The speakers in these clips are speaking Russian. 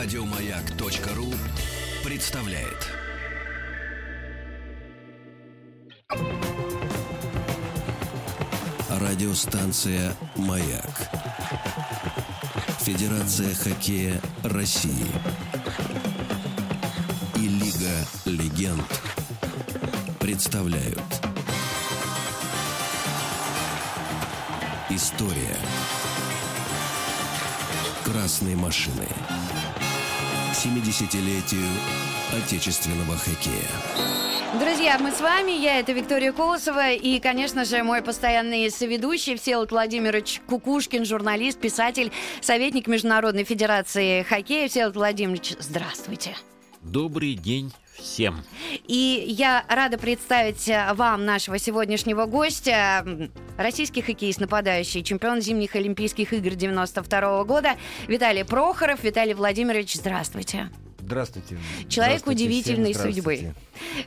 Радиомаяк.ру представляет. Радиостанция «Маяк». Федерация хоккея России. И Лига легенд представляют. История красной машины. 70-летию отечественного хоккея. Друзья, мы с вами, я это Виктория Колосова и, конечно же, мой постоянный соведущий Всеволод Владимирович Кукушкин, журналист, писатель, советник Международной Федерации хоккея. Всеволод Владимирович, здравствуйте. Добрый день всем. И я рада представить вам нашего сегодняшнего гостя, российский хоккеист, нападающий, чемпион зимних Олимпийских игр 92 года Виталий Прохоров. Виталий Владимирович, здравствуйте. Здравствуйте. Человек Здравствуйте удивительной всем, судьбы.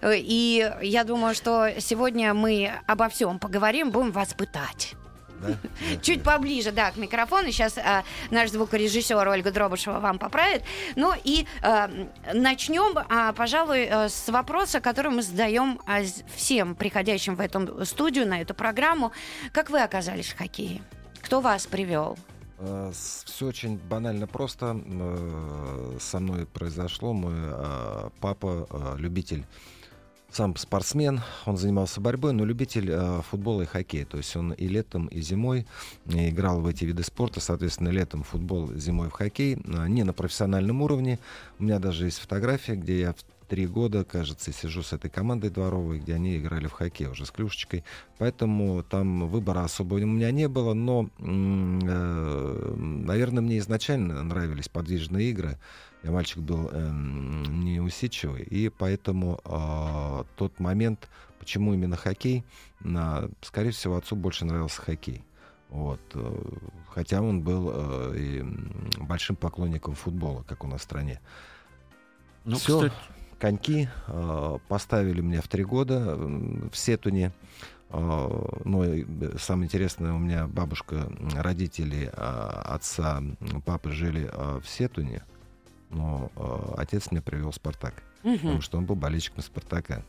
И я думаю, что сегодня мы обо всем поговорим, будем вас пытать. Да? Чуть поближе, да, к микрофону. Сейчас а, наш звукорежиссер Ольга Дробышева вам поправит. Ну и а, начнем, а, пожалуй, а, с вопроса, который мы задаем всем приходящим в эту студию, на эту программу. Как вы оказались в хоккее? Кто вас привел? Все очень банально просто. Э, Со мной произошло. Мой э, папа э, любитель сам спортсмен, он занимался борьбой, но любитель э, футбола и хоккея. То есть он и летом, и зимой э, играл в эти виды спорта. Соответственно, летом футбол, зимой в хоккей. Э, Не на профессиональном уровне. У меня даже есть фотография, где я в три года, кажется, сижу с этой командой дворовой, где они играли в хоккей уже с клюшечкой. Поэтому там выбора особо у меня не было, но, э, наверное, мне изначально нравились подвижные игры. Я мальчик был эм, неусидчивый, и поэтому э, тот момент, почему именно хоккей, на, скорее всего, отцу больше нравился хоккей. Вот. э, Хотя он был э, и большим поклонником футбола, как у нас в стране. Ну, Всё. кстати, Коньки э, поставили мне в три года м, в Сетуне. Э, ну, э, самое интересное, у меня бабушка, родители э, отца, папы жили э, в Сетуне, но э, отец меня привел в Спартак, Мгм. потому что он был болельщиком Спартака.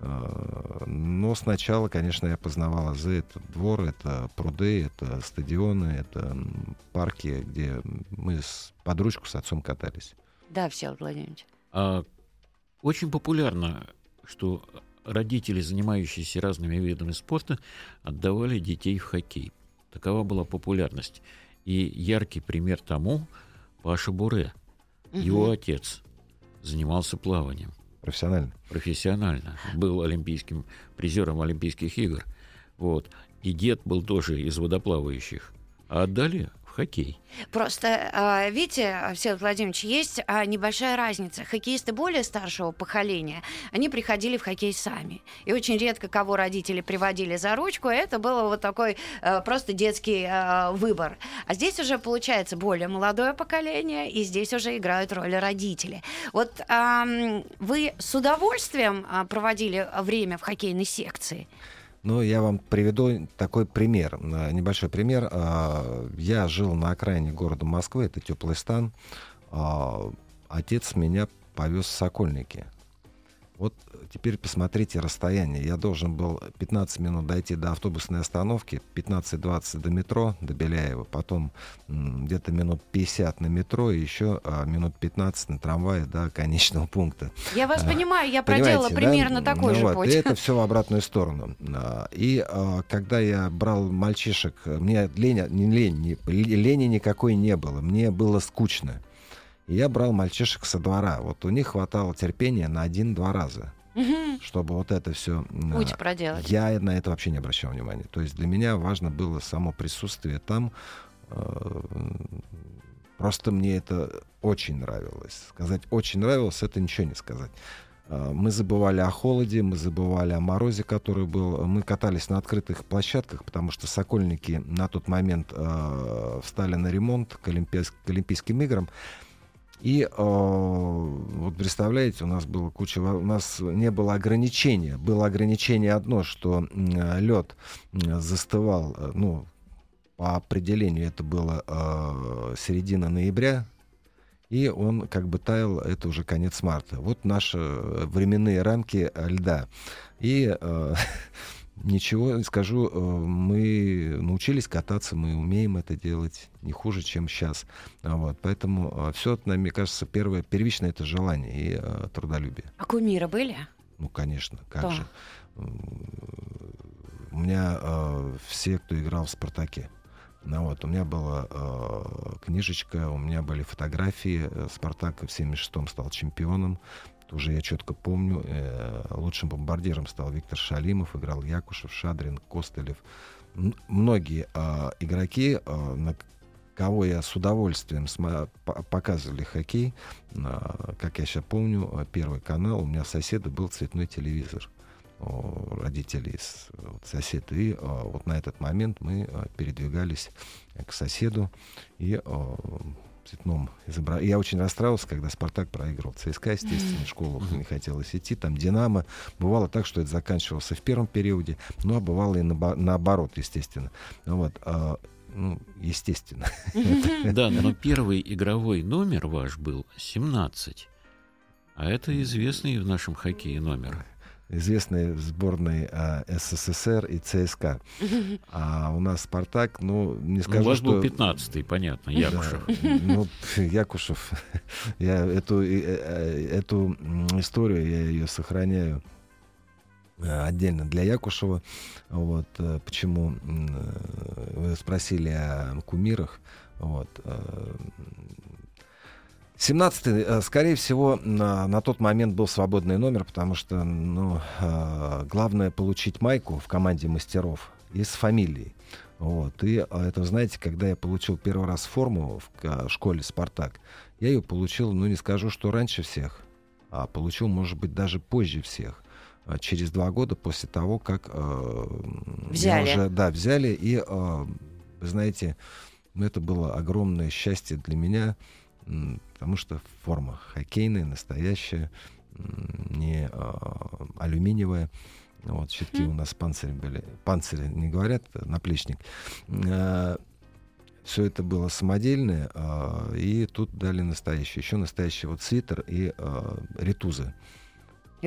Э, Но сначала, конечно, я познавал азы. Это двор, это пруды, это стадионы, это парки, где мы с, под ручку с отцом катались. Да, Всеволод Владимирович. а, очень популярно, что родители, занимающиеся разными видами спорта, отдавали детей в хоккей. Такова была популярность. И яркий пример тому Паша Буре. Его отец занимался плаванием Профессионально. профессионально. Был олимпийским призером Олимпийских игр. Вот. И дед был тоже из водоплавающих. А отдали хоккей. Просто, а, видите, Всеволод Владимирович, есть а, небольшая разница. Хоккеисты более старшего поколения, они приходили в хоккей сами. И очень редко кого родители приводили за ручку. Это было вот такой э, просто детский выбор. А здесь уже получается более молодое поколение, и здесь уже играют роль родители. Вот вы с удовольствием а, проводили время в хоккейной секции? Ну, я вам приведу такой пример, э, небольшой пример. А, Я жил на окраине города Москвы, это теплый стан. А, Отец меня повез в Сокольники. Вот теперь посмотрите расстояние. Я должен был 15 минут дойти до автобусной остановки, 15-20 до метро, до Беляева, потом где-то минут 50 на метро и еще а, минут 15 на трамвае до конечного пункта. Я вас А, понимаю, я проделала да? примерно такой Ну же вот, путь. И это все в обратную сторону. А, И а, когда я брал мальчишек, мне лень, не лень, не- лени никакой не было, мне было скучно. И я брал мальчишек со двора. Вот у них хватало терпения на один-два раза, Мгм. чтобы вот это все... Путь проделать. Я на это вообще не обращал внимания. То есть для меня важно было само присутствие там. Э, Просто мне это очень нравилось. Сказать очень нравилось, это ничего не сказать. Э, Мы забывали о холоде, мы забывали о морозе, который был. Мы катались на открытых площадках, потому что Сокольники на тот момент э, встали на ремонт к, Олимпийс- к Олимпийским играм. И э, вот представляете, у нас было куча, у нас не было ограничения. Было ограничение одно, что лед застывал, э, ну, по определению это было э, середина ноября, и он как бы таял, это уже конец марта. Вот наши временные рамки льда. И э, ничего не скажу, э, мы научились кататься, мы умеем это делать не хуже, чем сейчас. Вот, поэтому э, все, мне кажется, первое, первичное это желание и э, трудолюбие. А кумиры были? Ну, конечно, как Кто? же. У меня э, все, кто играл в «Спартаке». Ну, вот, у меня была э, книжечка, у меня были фотографии. «Спартак» в 76-м стал чемпионом уже я четко помню, э, лучшим бомбардиром стал Виктор Шалимов, играл Якушев, Шадрин, Костылев. М- многие э, игроки, э, на кого я с удовольствием см- показывали хоккей, э, как я сейчас помню, первый канал, у меня соседа был цветной телевизор родителей вот, сосед. И э, вот на этот момент мы э, передвигались к соседу и э, цветном изображении. Я очень расстраивался, когда «Спартак» проиграл ЦСКА, естественно, в школу не хотелось идти. Там «Динамо». Бывало так, что это заканчивалось в первом периоде, ну, а бывало и на, наоборот, естественно. Вот. А, ну, естественно. Да, но первый игровой номер ваш был 17. А это известный в нашем хоккее номер известной сборной а, СССР и ЦСКА. А у нас Спартак, ну, не скажу, ну, у вас что... был 15-й, понятно, Якушев. Да, ну, Якушев, я эту, э, э, эту историю, я ее сохраняю э, отдельно для Якушева. Вот, почему вы спросили о кумирах. Вот, 17-й, э, скорее всего, на, на тот момент был свободный номер, потому что ну, э, главное получить майку в команде мастеров и с фамилией. Вот. И а, это, знаете, когда я получил первый раз форму в школе «Спартак», я ее получил, ну не скажу, что раньше всех, а получил, может быть, даже позже всех. Через два года после того, как э, взяли. уже да, взяли. И, э, вы знаете, ну, это было огромное счастье для меня потому что форма хоккейная, настоящая, не а, алюминиевая. Вот, щитки mm. у нас панцири были. Панцири не говорят, наплечник. А, все это было самодельное, а, и тут дали настоящий. Еще настоящий вот свитер и а,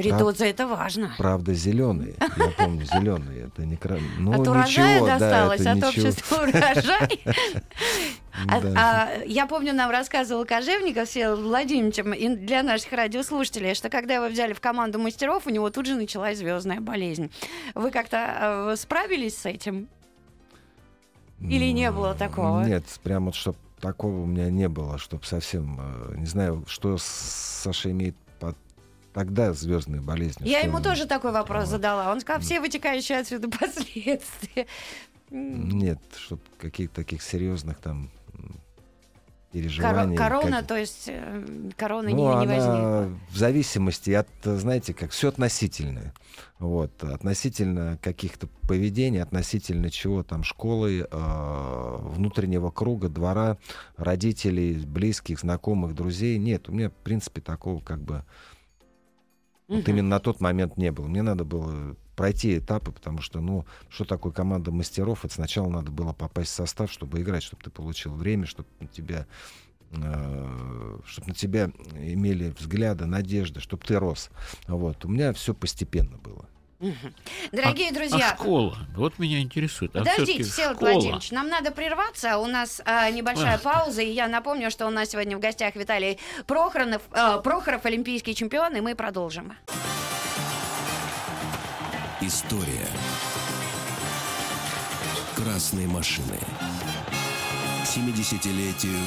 ритузы. Ритуза это важно. Правда, зеленые. Я помню, зеленые. Это не кра... ну, От урожая ничего, досталось, да, от ничего. общества урожай. А, а, я помню, нам рассказывал Кожевников Всеволод Владимировичем и для наших радиослушателей, что когда его взяли в команду мастеров, у него тут же началась звездная болезнь. Вы как-то э, справились с этим? Или не было такого? Нет, прям вот чтобы такого у меня не было, чтобы совсем, э, не знаю, что Саша имеет тогда звездные болезни. Я ему тоже такой вопрос вот. задала. Он сказал, все вытекающие отсюда последствия. Нет, чтобы каких-то таких серьезных там переживаний. Корона, как... то есть э, короны ну, не, не она возникла. В зависимости от, знаете, как все относительное. Вот, относительно каких-то поведений, относительно чего там школы, э, внутреннего круга, двора, родителей, близких, знакомых, друзей. Нет, у меня, в принципе, такого как бы вот именно на тот момент не было. Мне надо было пройти этапы, потому что, ну, что такое команда мастеров? Это сначала надо было попасть в состав, чтобы играть, чтобы ты получил время, чтобы на тебя э, чтобы на тебя имели взгляды, надежды, чтобы ты рос. Вот. У меня все постепенно было. Дорогие а, друзья. А школа? Вот меня интересует. А Подождите, Всеволод Владимирович, нам надо прерваться. У нас а, небольшая Ах. пауза. И я напомню, что у нас сегодня в гостях Виталий Прохоров, а, Прохоров олимпийский чемпион, и мы продолжим. История красной машины. 70-летию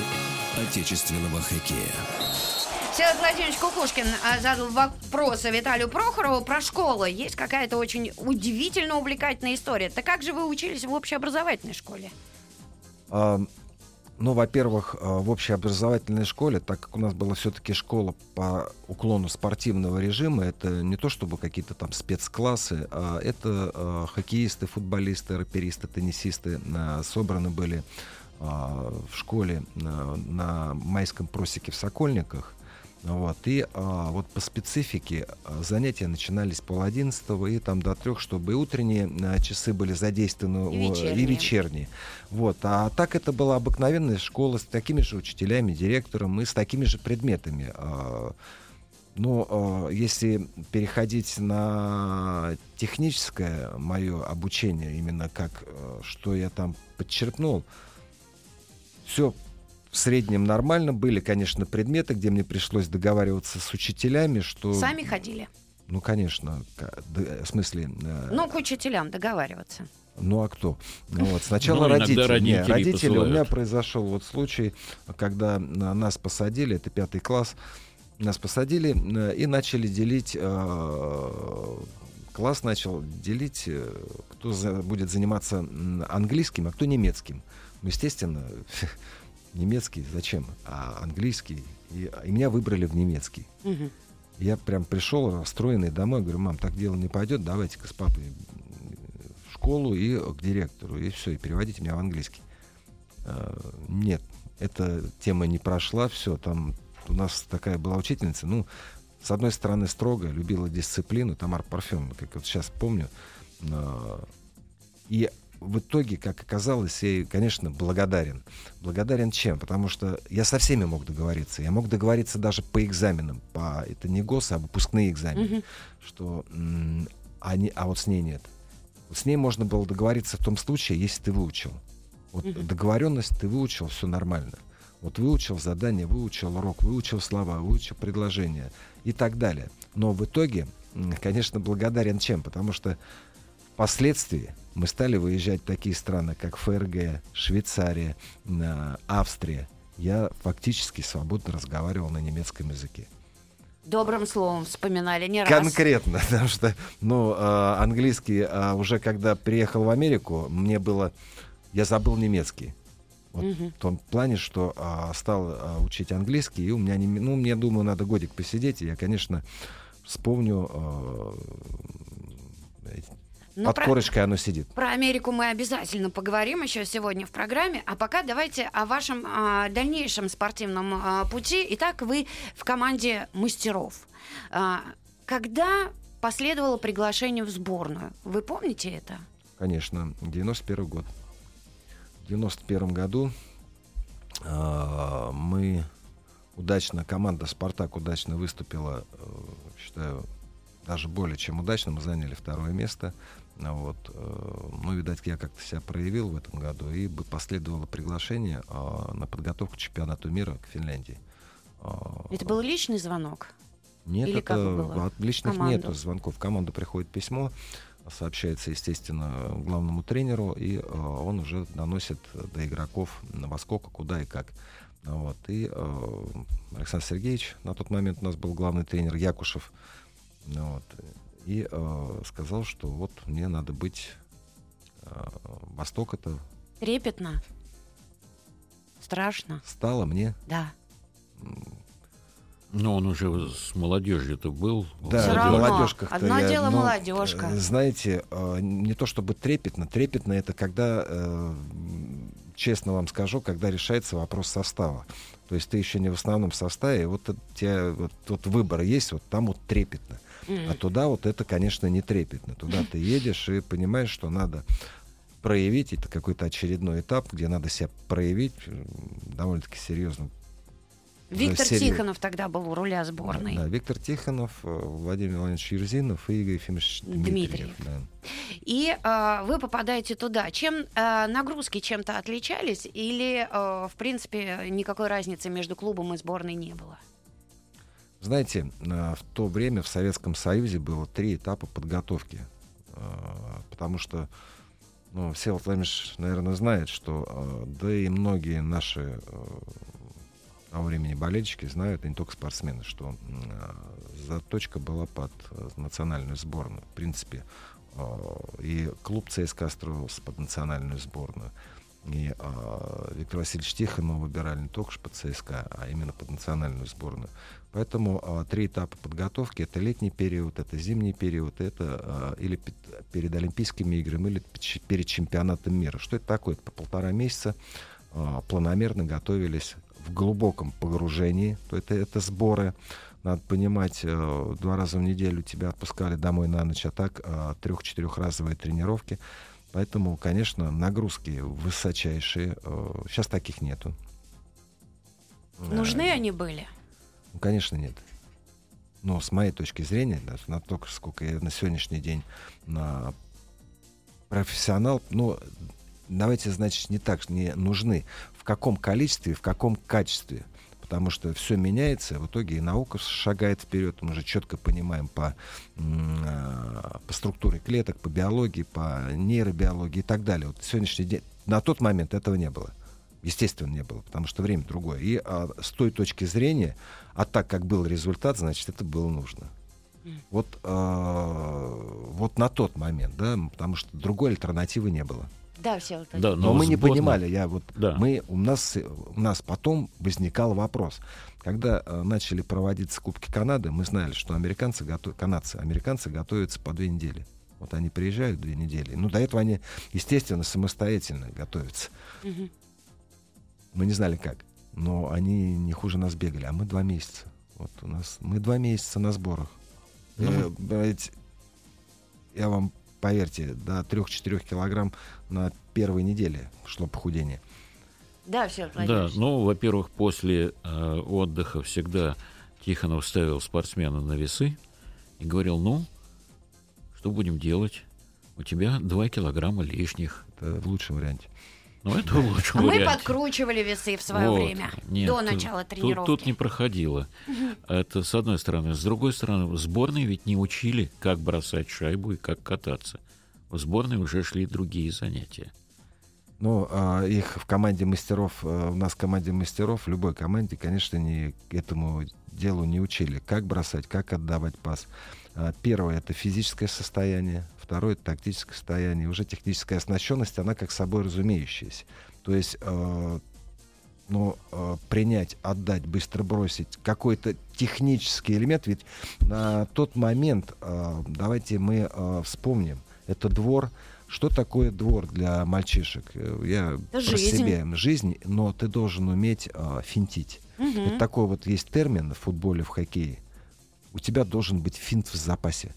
отечественного хоккея. Всеволод Владимирович Кукушкин а, задал вопрос Виталию Прохорову про школу. Есть какая-то очень удивительно увлекательная история. Так как же вы учились в общеобразовательной школе? А, ну, во-первых, а, в общеобразовательной школе, так как у нас была все-таки школа по уклону спортивного режима, это не то чтобы какие-то там спецклассы, а это а, хоккеисты, футболисты, раперисты, теннисисты а, собраны были а, в школе а, на майском просеке в Сокольниках. Вот. И а, вот по специфике а, занятия начинались пол одиннадцатого и там до трех, чтобы и утренние а, часы были задействованы, И вечерние. и вечерние. Вот. А так это была обыкновенная школа с такими же учителями, директором и с такими же предметами. А, но а, если переходить на техническое мое обучение, именно как, а, что я там подчеркнул, все в среднем нормально. Были, конечно, предметы, где мне пришлось договариваться с учителями, что... Сами ходили. Ну, конечно. да, В смысле... э, Ну, к учителям договариваться. ну а кто? Ну, Вот, сначала Ну, иногда родители. Не, родители родители. У меня произошел вот случай, когда на- нас посадили, это пятый класс, нас посадили э, и начали делить, э, класс начал делить, э, кто за- будет заниматься английским, а кто немецким. Ну, естественно, немецкий зачем, а английский. И, и меня выбрали в немецкий. Мгм. Я прям пришел расстроенный домой, говорю, мам, так дело не пойдет, давайте-ка с папой в школу и к директору, и все, и переводите меня в английский. А, Нет, эта тема не прошла, все, там у нас такая была учительница, ну, с одной стороны, строго, любила дисциплину, Тамар Парфюм, как вот сейчас помню. А, И в итоге, как оказалось, я ей, конечно, благодарен. Благодарен чем? Потому что я со всеми мог договориться. Я мог договориться даже по экзаменам. По, это не ГОС, а выпускные экзамены. Мгм. Что, м, они, а вот с ней нет. Вот с ней можно было договориться в том случае, если ты выучил. Вот Мгм. договоренность ты выучил, все нормально. Вот выучил задание, выучил урок, выучил слова, выучил предложения и так далее. Но в итоге, конечно, благодарен чем? Потому что впоследствии мы стали выезжать в такие страны, как ФРГ, Швейцария, а, Австрия. Я фактически свободно разговаривал на немецком языке. Добрым словом вспоминали не раз. Конкретно, потому что, ну, а, английский а, уже когда приехал в Америку, мне было, я забыл немецкий. Вот Мгм. в том плане, что а, стал а, учить английский, и у меня, не, ну, мне, думаю, надо годик посидеть, и я, конечно, вспомню, а, эти- Ну, под про- корочкой оно сидит. Про Америку мы обязательно поговорим еще сегодня в программе. А пока давайте о вашем а, дальнейшем спортивном а, пути. Итак, вы в команде мастеров. А, когда последовало приглашение в сборную? Вы помните это? Конечно, 91 год. В 91 году а, мы удачно, команда «Спартак» удачно выступила, э, считаю, даже более чем удачно. Мы заняли второе место. Вот. э, Ну, видать, я как-то себя проявил в этом году, и бы последовало приглашение а, на подготовку к чемпионату мира к Финляндии. А, Это был личный звонок? нет, Или это было? от личных Команду? нету звонков. В команду приходит письмо, сообщается, естественно, главному тренеру, и э, он уже доносит до игроков во сколько, куда и как. Вот. И э, Александр Сергеевич, на тот момент у нас был главный тренер Якушев, вот, и э, сказал, что вот мне надо быть э, Восток это Трепетно? Страшно? стало мне Да. Но он уже с молодежью-то был. Да, Всё в равно. молодежках-то Одно я, дело ну, молодежка. э, Знаете, э, не то чтобы трепетно, трепетно это когда, э, честно вам скажу, когда решается вопрос состава. То есть ты еще не в основном составе, и вот у тебя вот, вот выбор есть, вот там вот трепетно. А туда вот это, конечно, не трепетно. Туда ты едешь и понимаешь, что надо проявить, это какой-то очередной этап, где надо себя проявить м, довольно-таки серьезно. Виктор серию. Тихонов тогда был у руля сборной. Да, Виктор Тихонов, э, Владимир Владимирович Юрзинов и Игорь Ефимович Дмитриев. Дмитриев. да. И э, вы попадаете туда. Чем э, нагрузки чем-то отличались? Или, э, в принципе, никакой разницы между клубом и сборной не было? Знаете, э, в то время в Советском Союзе было три этапа подготовки. Э, Потому что, ну, Всеволод Владимирович, наверное, знает, что, э, да и многие наши того времени болельщики знают, и не только спортсмены, что заточка была под национальную сборную. В принципе, и клуб ЦСКА строился под национальную сборную. И э, Виктор Васильевич Тихонова выбирали не только под ЦСКА, а именно под национальную сборную. Поэтому э, три этапа подготовки это летний период, это зимний период, это э, или пе- перед Олимпийскими играми, или перед чемпионатом мира. Что это такое? Это по полтора месяца э, планомерно готовились в глубоком погружении, то это, это сборы. Надо понимать, э, два раза в неделю тебя отпускали домой на ночь, а так э, трех-четырехразовые тренировки. Поэтому, конечно, нагрузки высочайшие. Э, сейчас таких нету. Нужны они были? Ну, конечно, нет. Но с моей точки зрения, да, на то, сколько я на сегодняшний день на профессионал, ну, давайте, значит, не так, не нужны. В каком количестве, в каком качестве. Потому что все меняется, в итоге и наука шагает вперед. Мы уже четко понимаем по, а, по структуре клеток, по биологии, по нейробиологии и так далее. Вот сегодняшний день, на тот момент этого не было. Естественно, не было, потому что время другое. И а, с той точки зрения, а так как был результат, значит, это было нужно. Вот, а, вот на тот момент, да, потому что другой альтернативы не было. Да, все. Да, но, но мы сборная... не понимали, я вот да. мы у нас у нас потом возникал вопрос, когда э, начали проводиться Кубки Канады, мы знали, что американцы готов... канадцы, американцы готовятся по две недели. Вот они приезжают две недели. Ну, до этого они, естественно, самостоятельно готовятся. Угу. Мы не знали как. Но они не хуже нас бегали. А мы два месяца. Вот у нас мы два месяца на сборах. Ну, э, я вам поверьте, до 3-4 килограмм на первой неделе шло похудение. Да, все, Да, ну, во-первых, после э, отдыха всегда Тихонов ставил спортсмена на весы и говорил, ну, что будем делать? У тебя 2 килограмма лишних. Это в лучшем варианте. Ну, это а варианте. Мы подкручивали весы в свое вот. время, Нет, до начала тренировки. Тут, тут не проходило. Это с одной стороны. С другой стороны, в сборной ведь не учили, как бросать шайбу и как кататься. В сборной уже шли другие занятия. Ну, а их в команде мастеров, э, у нас в команде мастеров, в любой команде, конечно, не этому делу не учили. Как бросать, как отдавать пас. А, первое — это физическое состояние. Второе — это тактическое состояние. Уже техническая оснащенность, она как собой разумеющаяся. То есть э, ну, э, принять, отдать, быстро бросить какой-то технический элемент. Ведь на тот момент, э, давайте мы э, вспомним, это двор, что такое двор для мальчишек? Я это про жизнь. себя. Жизнь, но ты должен уметь э, финтить. Угу. Это такой вот есть термин в футболе, в хоккее. У тебя должен быть финт в запасе.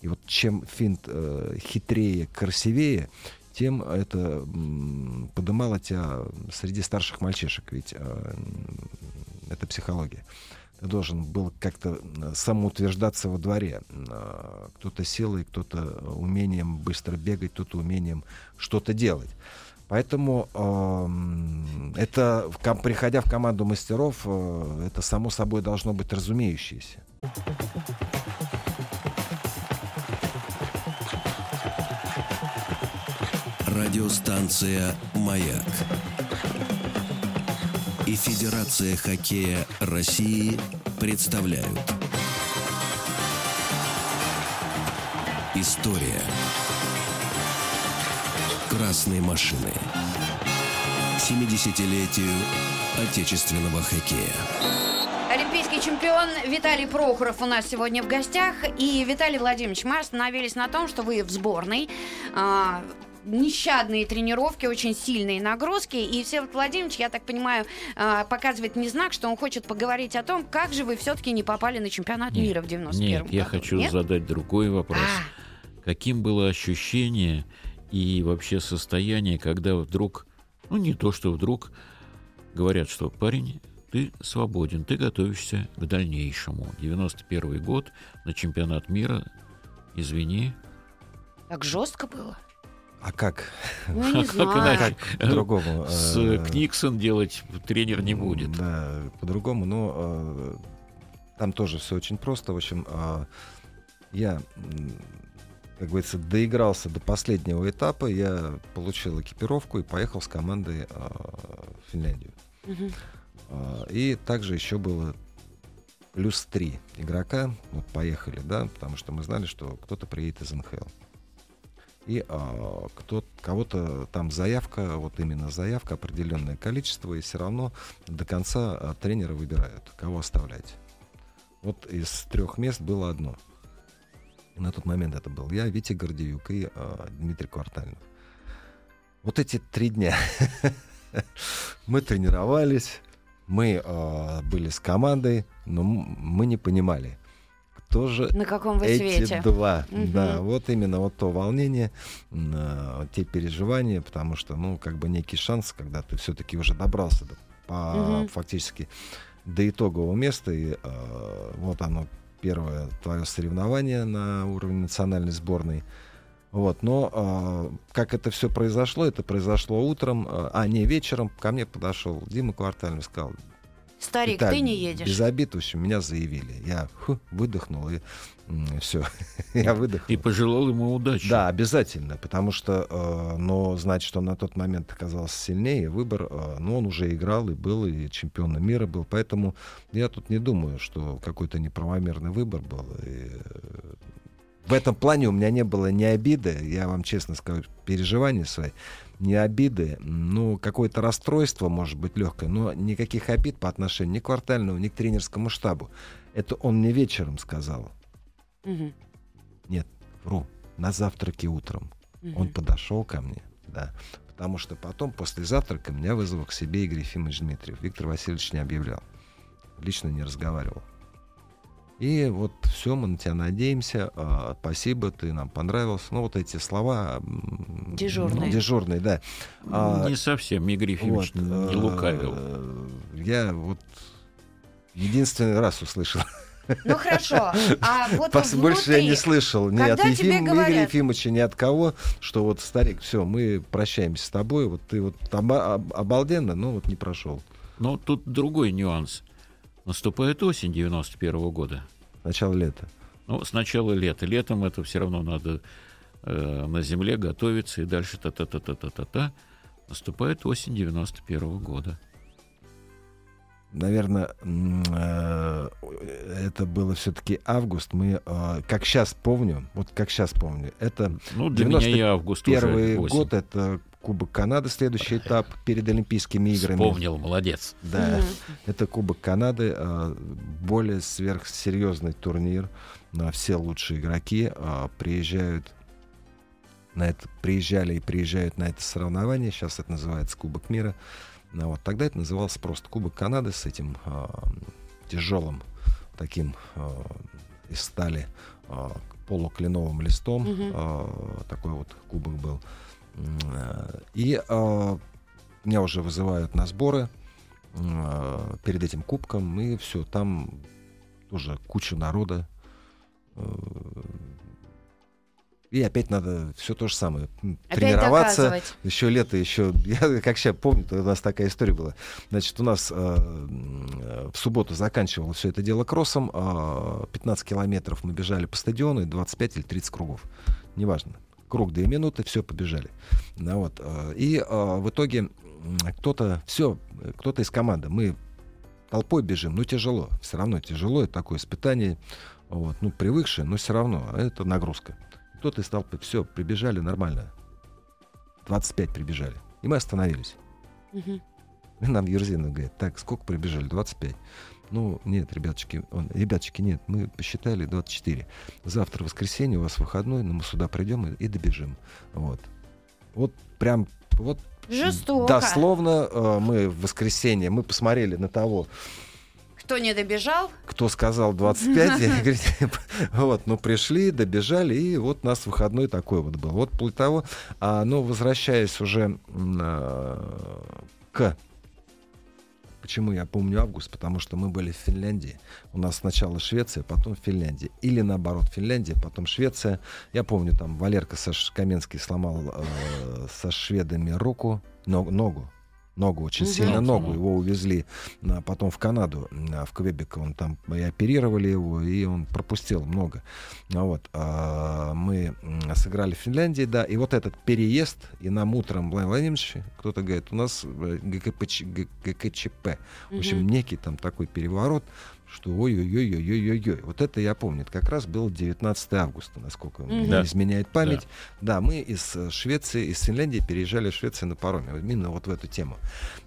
И вот чем финт э, хитрее, красивее, тем это м, подымало тебя среди старших мальчишек. Ведь э, это психология. Ты должен был как-то самоутверждаться во дворе. Э, кто-то силой, кто-то умением быстро бегать, кто-то умением что-то делать. Поэтому э, это, приходя в команду мастеров, э, это само собой должно быть разумеющееся. Радиостанция «Маяк» и Федерация хоккея России представляют История красной машины 70-летию отечественного хоккея. Олимпийский чемпион Виталий Прохоров у нас сегодня в гостях. И, Виталий Владимирович, мы остановились на том, что вы в сборной. А, нещадные тренировки, очень сильные нагрузки. И Всеволод Владимирович, я так понимаю, а, показывает не знак, что он хочет поговорить о том, как же вы все-таки не попали на чемпионат нет, мира в 91 Нет, году. я хочу нет? задать другой вопрос. А. Каким было ощущение и вообще состояние, когда вдруг, ну не то, что вдруг, говорят, что парень, ты свободен, ты готовишься к дальнейшему. 91 год на чемпионат мира, извини. Так жестко было? А как? Ну, не знаю. Как по-другому? С э, Книксон делать тренер не будет. Да, по-другому, но э, там тоже все очень просто. В общем, э, я как говорится, доигрался до последнего этапа, я получил экипировку и поехал с командой э, в Финляндию. Угу. Э, и также еще было плюс три игрока, вот поехали, да, потому что мы знали, что кто-то приедет из НХЛ. И э, кто, кого-то там заявка, вот именно заявка, определенное количество, и все равно до конца э, тренеры выбирают, кого оставлять. Вот из трех мест было одно — на тот момент это был я, Витя Гордеюк и э, Дмитрий Квартальнов. Вот эти три дня мы тренировались, Мы э, были с командой, но мы не понимали, кто же На каком вы эти свете? два. Мгм. Да, вот именно вот то волнение, э, те переживания, потому что, ну, как бы некий шанс, когда ты все-таки уже добрался до, по, Мгм. фактически до итогового места, и э, вот оно первое твое соревнование на уровне национальной сборной. Вот, но э, как это все произошло, это произошло утром, э, а не вечером, ко мне подошел Дима Квартальный, сказал, Старик, «Виталий, ты не едешь. Без обид, в общем, меня заявили. Я фу, выдохнул, и все, я выдохнул. И пожелал ему удачи. Да, обязательно, потому что, э, но значит, он на тот момент оказался сильнее, выбор, э, ну, он уже играл и был, и чемпионом мира был, поэтому я тут не думаю, что какой-то неправомерный выбор был. И, э, в этом плане у меня не было ни обиды, я вам честно скажу, переживания свои, ни обиды, ну, какое-то расстройство, может быть, легкое, но никаких обид по отношению ни к квартальному, ни к тренерскому штабу. Это он мне вечером сказал. Мгм. Нет, вру, на завтраке утром. Мгм. Он подошел ко мне, да. Потому что потом, после завтрака, меня вызвал к себе Игорь Ефимович Дмитриев. Виктор Васильевич не объявлял. Лично не разговаривал. И вот все, мы на тебя надеемся. а, спасибо, ты нам понравился. Ну, вот эти слова... Дежурные. ну, дежурные, да. А, Не совсем, Игорь Ефимович вот, не э, лукавил. Я вот единственный раз услышал. Ну хорошо, а вот Вас больше я не внутри, слышал ни от Ефим, говорят- Игоря Ефимовича, ни от кого, что вот, старик, все, мы прощаемся с тобой, вот ты вот об- обалденно, но вот не прошел. Но тут другой нюанс. Наступает осень 91 года. Начало лета. Ну, сначала лето. Летом это все равно надо э, на земле готовиться и дальше та-та-та-та-та-та. Наступает осень 91 года. Наверное, э, это было все-таки август. Мы, э, как сейчас помню, вот как сейчас помню, это Ну, для меня и август первый уже осень. год, это Кубок Канады, следующий этап перед Олимпийскими играми. Вспомнил, молодец. Да, это Кубок Канады, э, более сверхсерьезный турнир. На все лучшие игроки э, приезжают на это, приезжали и приезжают на это соревнование. Сейчас это называется Кубок мира. Ну, вот, тогда это назывался просто Кубок Канады с этим тяжелым таким из стали полукленовым листом. Такой вот кубок был. И э, меня уже вызывают на сборы э, перед этим кубком, и все, там тоже куча народа. э, И опять надо все то же самое. Опять тренироваться. доказывать. Еще лето, еще. Я как сейчас помню, у нас такая история была. Значит, у нас э, в субботу заканчивал все это дело кроссом. э, 15 километров мы бежали по стадиону, и 25 или 30 кругов. Неважно. Круг 2 минуты, все, побежали. Ну, вот, э, и э, в итоге кто-то, все, кто-то из команды, мы толпой бежим, ну тяжело, все равно тяжело, это такое испытание, вот, ну привыкшее, но все равно, а это нагрузка. Кто-то из толпы, все, прибежали нормально, 25 прибежали, и мы остановились. Мгм. И нам Ерзина говорит, так, сколько прибежали? 25. Ну, нет, ребяточки, он, ребяточки, нет, мы посчитали 24. Завтра воскресенье, у вас выходной, но мы сюда придем и, и добежим. Вот. Вот прям, вот Жестоко. дословно э, мы в воскресенье, мы посмотрели на того, Кто не добежал? кто сказал 25, и говорит, вот, ну пришли, добежали, и вот у нас выходной такой вот был. Вот после того, а, ну, возвращаясь уже а, к Почему я помню август? Потому что мы были в Финляндии. У нас сначала Швеция, потом Финляндия. Или наоборот, Финляндия, потом Швеция. Я помню, там Валерка Саш Каменский сломал э, со шведами руку, ног- ногу. Ногу, очень Мгм. сильно ногу. Его увезли а, потом в Канаду, а, в Квебек. Он там и оперировали его, и он пропустил много. А Вот. а, Мы сыграли в Финляндии, да. И вот этот переезд, и нам утром Владимир Владимирович, кто-то говорит, у нас э, ГКПЧ, ГКЧП. В общем, некий там такой переворот, что ой-ой-ой-ой-ой-ой. Вот это я помню. Это как раз было 19 августа, насколько Мгм. мне Да. изменяет память. Да. мы из э, Швеции, из Финляндии переезжали в Швецию на пароме. Именно вот в эту тему.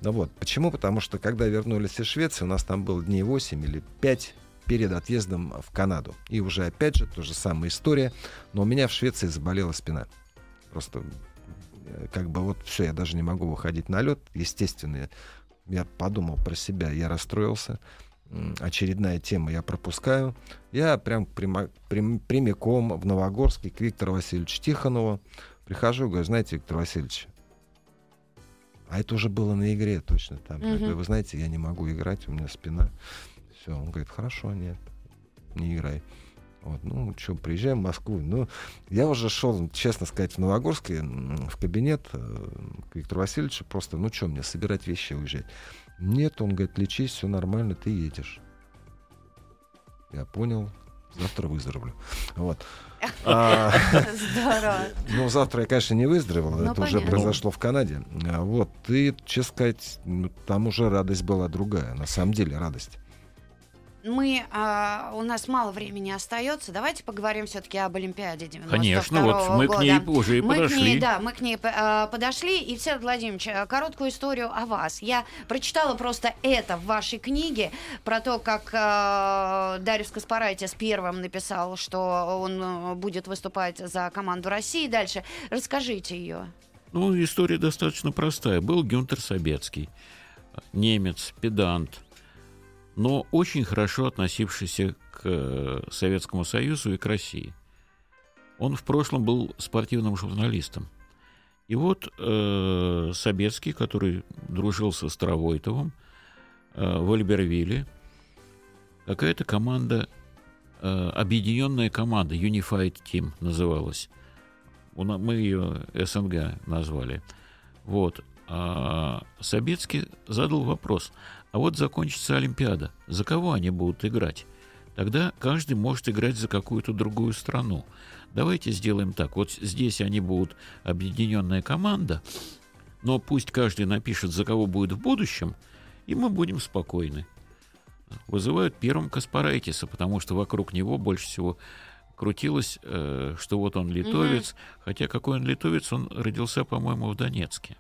Ну вот. Почему? Потому что когда вернулись из Швеции, у нас там было дней 8 или 5 перед отъездом в Канаду. И уже опять же, то же самая история. Но у меня в Швеции заболела спина. Просто э, как бы вот все, я даже не могу выходить на лед. Естественно, я подумал про себя, я расстроился. Очередная тема я пропускаю. Я прям прямо- прям- прямиком в Новогорске к Виктору Васильевичу Тихонову прихожу и говорю, знаете, Виктор Васильевич, а это уже было на игре точно там. Я Мгм. говорю, вы знаете, я не могу играть, у меня спина. Все, он говорит, хорошо, нет, не играй. Вот, ну, что, приезжаем в Москву. Ну, я уже шел, честно сказать, в Новогорске в кабинет э, к Виктору Васильевичу просто, ну, что мне, собирать вещи и уезжать? Нет, он говорит, лечись, все нормально, ты едешь. Я понял, завтра выздоровлю. Вот. А, Здорово. ну, завтра я, конечно, не выздоровел, Ну, это уже понятно. произошло в Канаде. А, Вот, и, честно сказать, ну, там уже радость была другая, на самом деле радость. Мы, а, у нас мало времени остается. Давайте поговорим все-таки об Олимпиаде 92 Конечно, вот мы к года. ней уже и мы подошли. К ней, да, мы к ней а, подошли. И, Всеволод Владимирович, а, короткую историю о вас. Я прочитала просто это в вашей книге про то, как а, Дарья Каспарайтис первым написал, что он будет выступать за команду России дальше. Расскажите ее. Ну, история достаточно простая. Был Гюнтер Собецкий, немец, педант, но очень хорошо относившийся к э, Советскому Союзу и к России. Он в прошлом был спортивным журналистом. И вот э, Собецкий, который дружил со Старовойтовым э, в Альбервилле, какая-то команда, э, объединенная команда, Unified Team называлась. Мы ее СНГ назвали. Вот. А Собецкий задал вопрос, а вот закончится Олимпиада, за кого они будут играть? Тогда каждый может играть за какую-то другую страну. Давайте сделаем так. Вот здесь они будут объединенная команда, но пусть каждый напишет, за кого будет в будущем, и мы будем спокойны. Вызывают первым Каспарайтиса, потому что вокруг него больше всего крутилось, э, что вот он литовец, хотя какой он литовец, он родился, по-моему, в Донецке.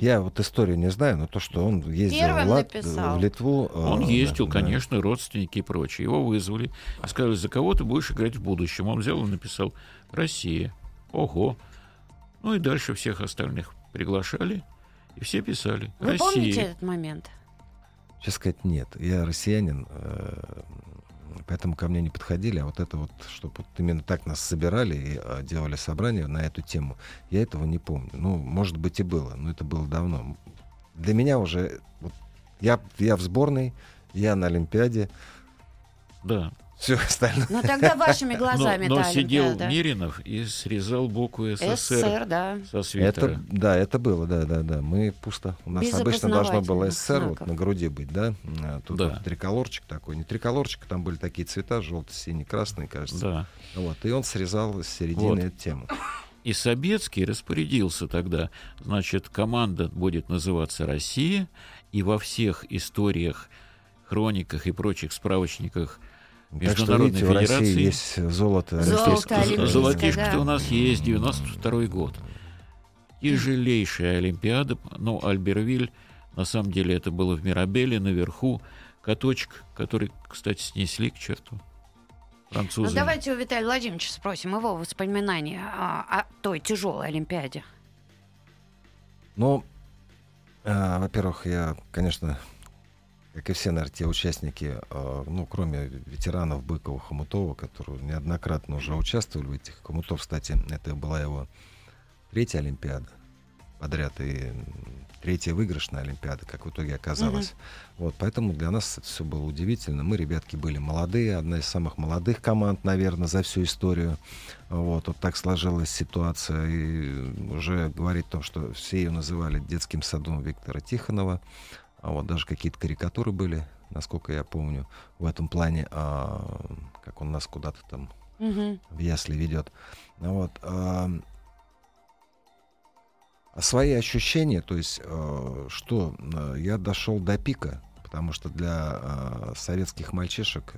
Я вот историю не знаю, но то, что он ездил Первым в, Лат- написал. в Литву... э, Он ездил, да, да. конечно, родственники и прочее. Его вызвали и сказали, за кого ты будешь играть в будущем. Он взял и написал «Россия». Ого. Ну и дальше всех остальных приглашали, и все писали Вы помните «Россия». этот момент? Честно сказать, нет. Я россиянин, э, поэтому ко мне не подходили. А вот это вот, чтобы вот именно так нас собирали и э, делали собрание на эту тему, я этого не помню. Ну, может быть, и было, но это было давно. Для меня уже... вот я, я в сборной, я на Олимпиаде, Да. Все остальное. Ну тогда вашими Но, глазами но та сидел Олимпиада. Миринов и срезал букву СССР СССР, да. со свитера. Это, да, это было, да, да, да. Мы пусто. У нас Без обычно должно было СССР вот на груди быть, да? А Тут Да. вот триколорчик такой. Не триколорчик, там были такие цвета, желтый, синий, красный, кажется. Да. Вот. И он срезал с середины Вот. эту тему. И Собецкий распорядился тогда, значит, команда будет называться «Россия», и во всех историях, хрониках и прочих справочниках Так что, Международной видите, в России Федерации есть золото. Золото олимпийское. Золотишко-то да. у нас есть, 92 год. Тяжелейшая Олимпиада, ну, Альбервиль, на самом деле это было в Мирабеле, наверху, каточек, который, кстати, снесли к черту. Французы. Ну давайте у Виталия Владимировича спросим его воспоминания о, о той тяжелой Олимпиаде. Ну, а, во-первых, я, конечно, как и все, наверное, те участники, а, ну, кроме ветеранов Быкова, Хомутова, которые неоднократно уже участвовали в этих. Хомутов, кстати, это была его третья Олимпиада подряд и третья выигрышная Олимпиада, как в итоге оказалось. Вот, поэтому для нас это все было удивительно. Мы, ребятки, были молодые, одна из самых молодых команд, наверное, за всю историю. Вот, вот так сложилась ситуация. И уже говорить о том, что все ее называли детским садом Виктора Тихонова. А вот даже какие-то карикатуры были, насколько я помню, в этом плане, а, как он нас куда-то там Мгм. в ясли ведет. Ну Вот. а, а свои ощущения, то есть, э, что э, я дошел до пика, потому что для э, советских мальчишек,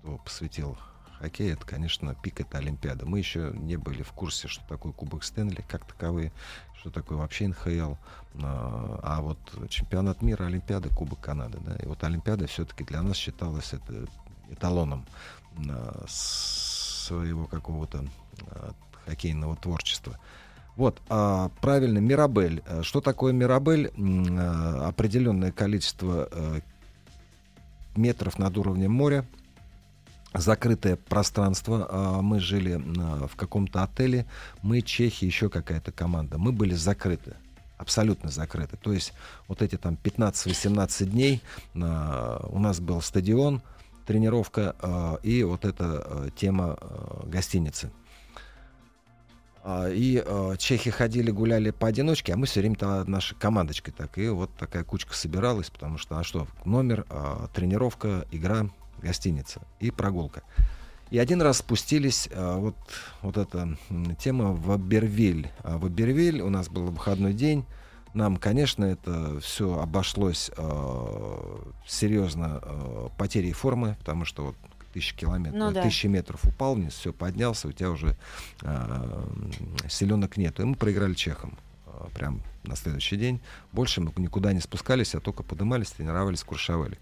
кто посвятил хоккей, это, конечно, пик это Олимпиада. Мы еще не были в курсе, что такое Кубок Стэнли, как таковые, что такое вообще НХЛ. А, а вот чемпионат мира, Олимпиада, Кубок Канады, да, и вот Олимпиада все-таки для нас считалась это эталоном а, своего какого-то а, хоккейного творчества. Вот, а, правильно, Мирабель. Что такое Мирабель? Определенное количество метров над уровнем моря, закрытое пространство. А, Мы жили а, в каком-то отеле. Мы, чехи, еще какая-то команда. Мы были закрыты. Абсолютно закрыты. То есть вот эти там 15-18 дней а, у нас был стадион, тренировка и вот эта тема гостиницы. И а, чехи ходили, гуляли поодиночке, а мы все время-то нашей командочкой так. И вот такая кучка собиралась, потому что, а что, номер, а, тренировка, игра, гостиница и прогулка. И один раз спустились, а, вот, вот эта тема в Абервиль. А в Абервиль у нас был выходной день. Нам, конечно, это все обошлось а, серьезно а, потерей формы, потому что вот тысячи километров, Ну да. тысячи метров упал вниз, все поднялся, у тебя уже селенок нету. И мы проиграли чехам а, прям на следующий день. Больше мы никуда не спускались, а только подымались, тренировались в Куршавеле.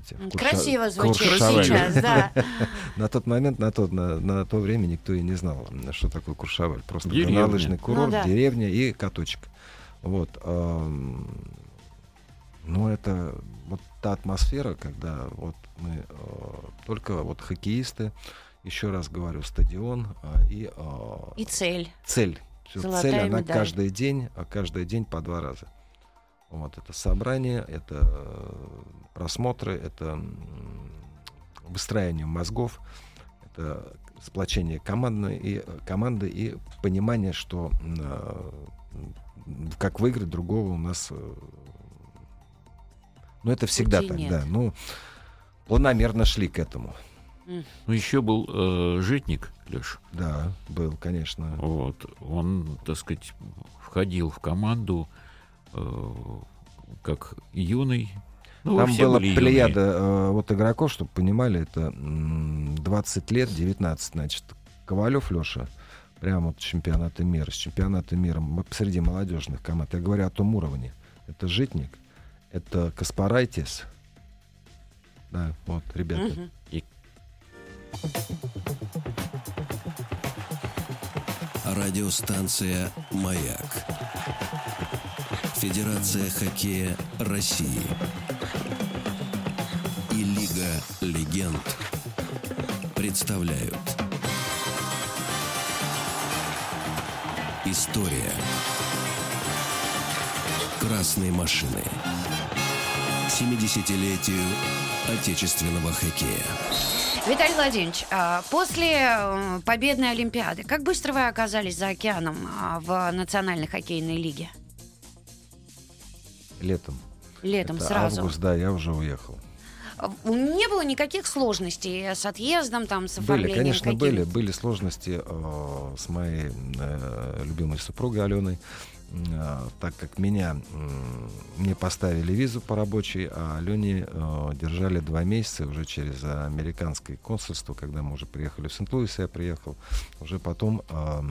Кстати, Курша- Красиво звучит Куршавеле. сейчас, да. На тот момент, на, тот, на, на то время никто и не знал, что такое Куршавель. Просто горнолыжный курорт, Ну да. деревня и каточек. Вот. ну, это вот та атмосфера, когда вот мы э, только вот хоккеисты, еще раз говорю, стадион а, и э, И цель. цель. Всё, Золотая цель, она медаль. каждый день, а каждый день по два раза. Вот это собрание, это э, просмотры, это выстраивание мозгов, это сплочение командной и, э, команды и понимание, что э, как выиграть другого у нас... э, Ну, это всегда Пути так, нет. да. Ну, планомерно шли к этому. Ну, еще был э, житник, Леш. Да, был, конечно. Вот. Он, так сказать, входил в команду как юный. Ну, Там была были плеяда юные. э, вот игроков, чтобы понимали, это м, 20 лет, 19, значит, Ковалев Леша, прямо вот чемпионаты мира, с чемпионата мира среди молодежных команд. Я говорю о том уровне. Это Житник, это Каспарайтис. Да, вот, ребята. Мгм. Радиостанция «Маяк». Федерация хоккея России. И Лига легенд представляют. История красной машины. 70-летию отечественного хоккея. Виталий Владимирович, а, после победной Олимпиады, как быстро вы оказались за океаном а, в Национальной хоккейной лиге? Летом. Летом Это сразу. Август, да, я уже уехал. А, Не было никаких сложностей с отъездом, там, с Были, оформлением конечно, каких- были. Были сложности э, с моей э, любимой супругой Аленой, э, так как меня м, мне поставили визу по рабочей, а Алене э, держали два месяца уже через американское консульство, когда мы уже приехали в Сент-Луис, я приехал, уже потом э,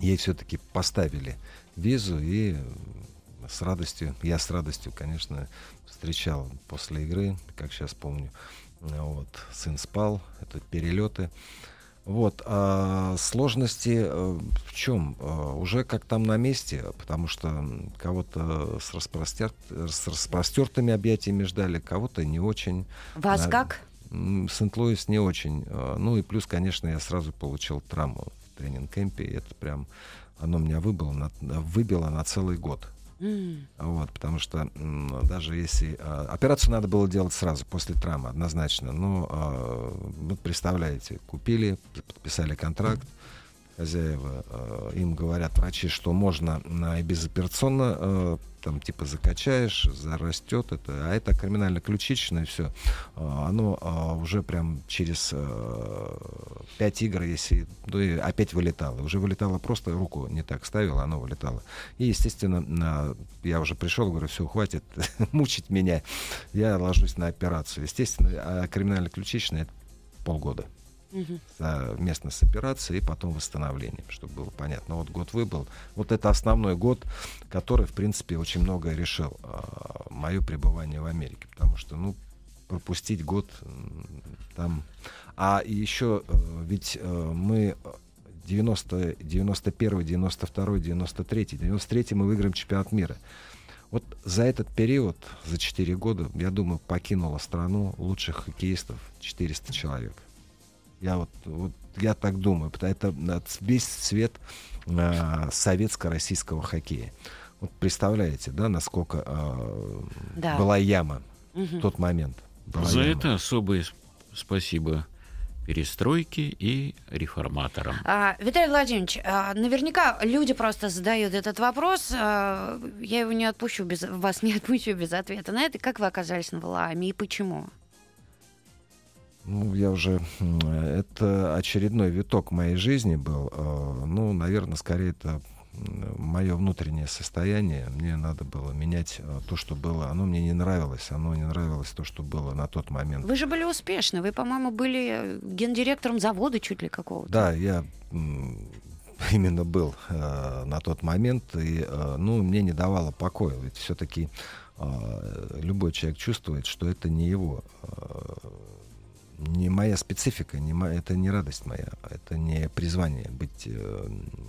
ей все-таки поставили визу и с радостью, я с радостью, конечно, встречал после игры, как сейчас помню, вот, сын спал, это перелеты. Вот, а сложности э, в чем? Э, уже как там на месте, потому что кого-то с, распростер... с распростертыми объятиями ждали, кого-то не очень. Вас Да. как? Сент-Луис не очень. Э, Ну и плюс, конечно, я сразу получил травму в тренинг-кемпе. Это прям, оно меня выбило на, выбило на целый год. Вот, потому что даже если... а, операцию надо было делать сразу, после травмы, однозначно. Но, а, вот представляете, купили, подписали контракт, хозяева, а, им говорят врачи, что можно на, и безоперационно, а, там, типа, закачаешь, зарастет это, а это криминально-ключичное все. оно а, уже прям через а, пять игр, если... Ну, и опять вылетало. Уже вылетало просто, руку не так ставила, оно вылетало. И, естественно, я уже пришел, говорю, все, хватит мучить меня. Я ложусь на операцию. Естественно, а криминально-ключичное полгода мгм. совместно с операцией и потом восстановлением, чтобы было понятно. Вот год выбыл. Вот это основной год, который, в принципе, очень многое решил мое пребывание в Америке. Потому что, ну, пропустить год там... А еще э, ведь э, мы 90, 91, 92, 93, 93 мы выиграем чемпионат мира. Вот за этот период, за 4 года, я думаю, покинула страну лучших хоккеистов 400 человек. Я вот, вот я так думаю, это э, весь цвет э, советско-российского хоккея. Вот представляете, да, насколько э, Да. была яма Мгм. в тот момент. За яма. это особое спасибо перестройке и реформаторам. А, Виталий Владимирович, а, наверняка люди просто задают этот вопрос. а, Я его не отпущу без вас не отпущу без ответа на это. Как вы оказались на Валааме и почему? Ну, я уже... Это очередной виток моей жизни был. Э, Ну, наверное, скорее это мое внутреннее состояние. Мне надо было менять э, то, что было. Оно мне не нравилось. Оно не нравилось то, что было на тот момент. Вы же были успешны. Вы, по-моему, были э, гендиректором завода чуть ли какого-то. Да, я именно был э, на тот момент, и э, ну, мне не давало покоя. Ведь все-таки любой человек чувствует, что это не его, э, не моя специфика, не мо- это не радость моя, это не призвание быть э,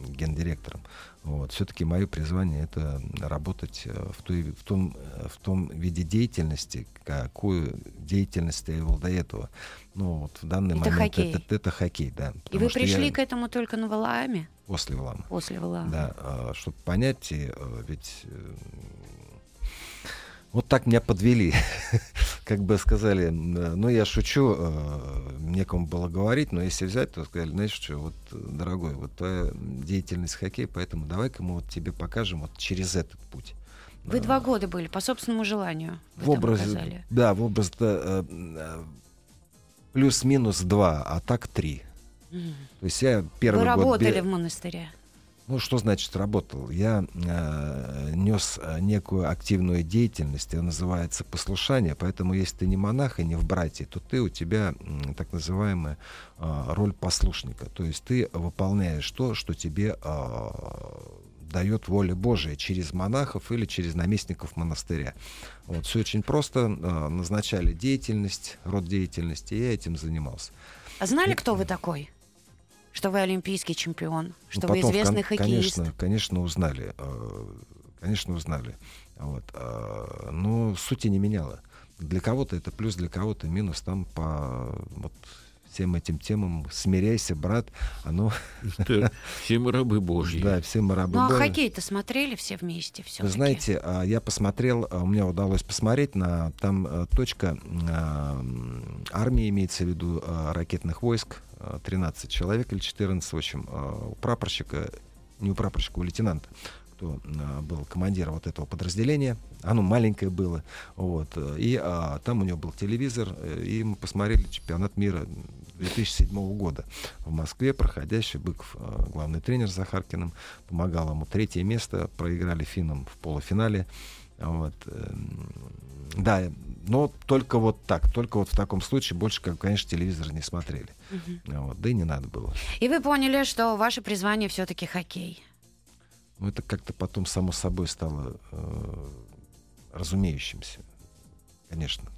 гендиректором. Вот. Все-таки мое призвание это работать э, в, той, в, том, э, в том виде деятельности, какую деятельность я вел до этого. Ну, вот в данный Это момент хоккей. Это, это хоккей, да. И вы пришли я к этому только на Валааме? после Валама. После Валаама. Да, чтобы понять, и, э, ведь э, вот так меня подвели. как бы сказали, э, ну я шучу, э, некому было говорить, но если взять, то сказали, знаешь что, вот, э, дорогой, вот твоя деятельность хоккей, поэтому давай-ка мы вот тебе покажем вот через этот путь. Вы два года были по собственному желанию. В образе, да, в образ плюс-минус два, а так три. Мгм. То есть я первый Вы год... работали бе- в монастыре. Ну, что значит работал? Я э, нес э, некую активную деятельность, она называется послушание, поэтому если ты не монах и не в братье, то ты у тебя м, так называемая э, роль послушника. То есть ты выполняешь то, что тебе э, дает воля Божия через монахов или через наместников монастыря. Вот, все очень просто. э, назначали деятельность, род деятельности, и я этим занимался. А знали, кто вы такой? Что вы олимпийский чемпион? Что Ну, вы потом, известный кон- хоккеист? Конечно, конечно, узнали. э, Конечно, узнали. Вот. э, Но сути не меняло. Для кого-то это плюс, для кого-то минус. Там по вот всем этим темам смиряйся, брат. Оно, Да, Все мы рабы Божьи. да, все мы рабы Ну а Божьи. хоккей-то смотрели все вместе все Вы знаете, а, я посмотрел, а, у меня удалось посмотреть на там а, точка а, армии, имеется в виду ракетных войск, а, 13 человек или 14, в общем, у прапорщика, не у прапорщика, у лейтенанта, кто а, был командиром вот этого подразделения, оно маленькое было, вот, и а, там у него был телевизор, э, и мы посмотрели чемпионат мира 2007 года в Москве, проходящий Быков, э, главный тренер за Харкиным, помогал ему третье место, проиграли финнам в полуфинале. Вот. эм, Да, но только вот так, только вот в таком случае больше, как, конечно, телевизор не смотрели. Вот, да и не надо было. И вы поняли, что ваше призвание все-таки хоккей. Но это как-то потом само собой стало э, разумеющимся. Конечно.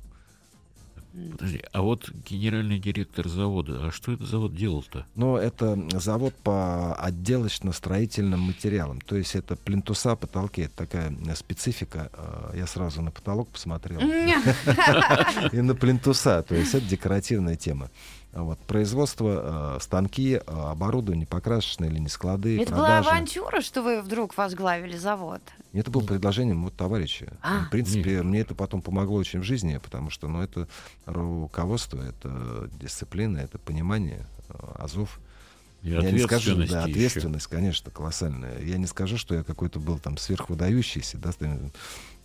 Подожди, а вот генеральный директор завода, а что этот завод делал-то? Но это завод по отделочно-строительным материалам. То есть это плинтуса, потолки. Это такая специфика. Э, Я сразу на потолок посмотрел. И на плинтуса. То есть это декоративная тема. Вот. Производство, э, станки, э, оборудование, покрасочные или не склады, Это была продажи. авантюра, что вы вдруг возглавили завод. Это было предложением вот товарища. А. В принципе, мне это потом помогло очень в жизни, потому что ну, это руководство, это дисциплина, это понимание, э, азов. И Я не скажу, ответственность да, еще. ответственность, конечно, колоссальная. Я не скажу, что я какой-то был там сверхвыдающийся, да,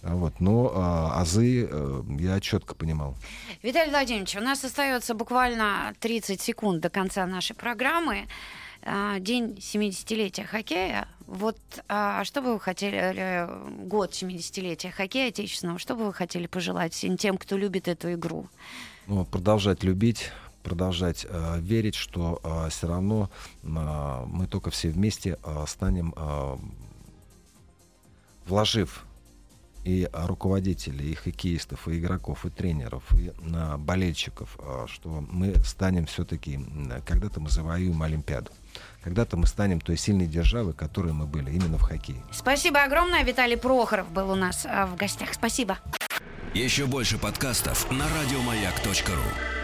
вот, но а, азы э, я четко понимал. Виталий Владимирович, у нас остается буквально 30 секунд до конца нашей программы. А, День 70-летия хоккея. Вот а, что бы вы хотели, э, год 70-летия хоккея отечественного, что бы вы хотели пожелать всем тем, кто любит эту игру? Ну, продолжать любить, продолжать э, верить, что все равно э, мы только все вместе э, станем, э, вложив и руководителей, и хоккеистов, и игроков, и тренеров, и а, болельщиков, а, что мы станем все-таки, когда-то мы завоюем Олимпиаду. Когда-то мы станем той сильной державой, которой мы были именно в хоккее. Спасибо огромное. Виталий Прохоров был у нас а, в гостях. Спасибо. Еще больше подкастов на радиомаяк.ру